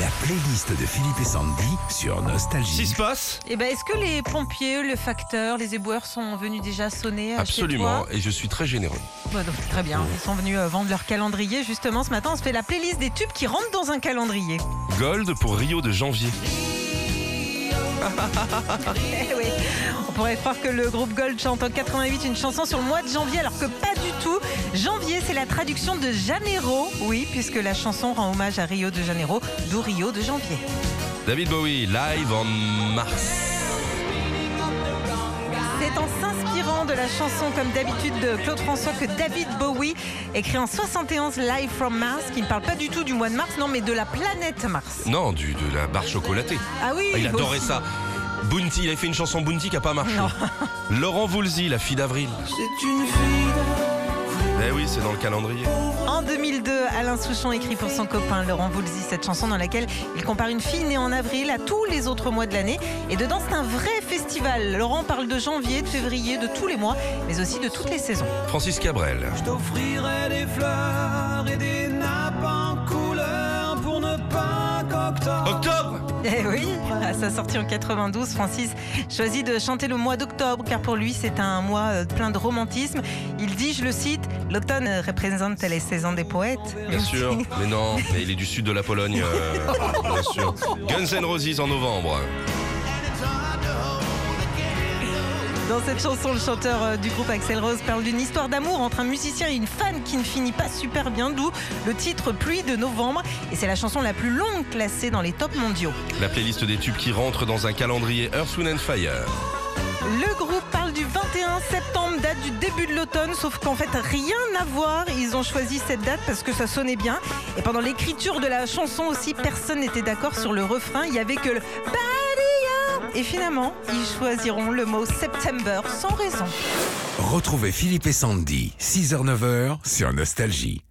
La playlist de Philippe et Sandy sur Qu'est-ce qui Nostalgie. se passe Eh ben, est-ce que les pompiers, le facteur, les éboueurs sont venus déjà sonner euh, Absolument, chez toi et je suis très généreux. Bah, donc, Très bien, ils sont venus euh, vendre leur calendrier. Justement, ce matin, on se fait la playlist des tubes qui rentrent dans un calendrier. Gold pour Rio de janvier. Eh oui, on pourrait croire que le groupe Gold chante en 88 une chanson sur le mois de janvier, alors que pas du Janvier, c'est la traduction de Janeiro, oui, puisque la chanson rend hommage à Rio de Janeiro, d'où Rio de janvier. David Bowie, live en mars. C'est en s'inspirant de la chanson comme d'habitude de Claude François que David Bowie écrit en 71 Live from Mars, qui ne parle pas du tout du mois de mars, non, mais de la planète Mars. Non, du, de la barre chocolatée. Ah oui, Ah, il adorait aussi. ça. Bounty, il avait fait une chanson Bounty qui a pas marché. Non. Laurent Voulzy, la fille d'avril. C'est une fille Eh oui, c'est dans le calendrier. En 2002, Alain Souchon écrit pour son copain Laurent Voulzy cette chanson dans laquelle il compare une fille née en avril à tous les autres mois de l'année. Et dedans, c'est un vrai festival. Laurent parle de janvier, de février, de tous les mois, mais aussi de toutes les saisons. Francis Cabrel. Je t'offrirai des fleurs et des nappes en couleur pour ne pas qu'octobre Octobre Eh oui, sa sortie en 92, Francis choisit de chanter le mois d'octobre car pour lui c'est un mois euh, plein de romantisme. Il dit, je le cite, l'automne représente les saisons des poètes. Bien sûr, mais non, mais il est du sud de la Pologne, euh, bien sûr. Guns N' Roses en novembre. Dans cette chanson, le chanteur euh, du groupe Axel Rose parle d'une histoire d'amour entre un musicien et une fan qui ne finit pas super bien, d'où le titre Pluie de novembre. Et c'est la chanson la plus longue classée dans les tops mondiaux. La playlist des tubes qui rentrent dans un calendrier Earth, Wind and Fire. Le groupe parle du 21 septembre, date du début de l'automne, sauf qu'en fait rien à voir. Ils ont choisi cette date parce que ça sonnait bien. Et pendant l'écriture de la chanson aussi, personne n'était d'accord sur le refrain. Il y avait que le. Et finalement, ils choisiront le mot September sans raison. Retrouvez Philippe et Sandy, 6h-9h sur Nostalgie.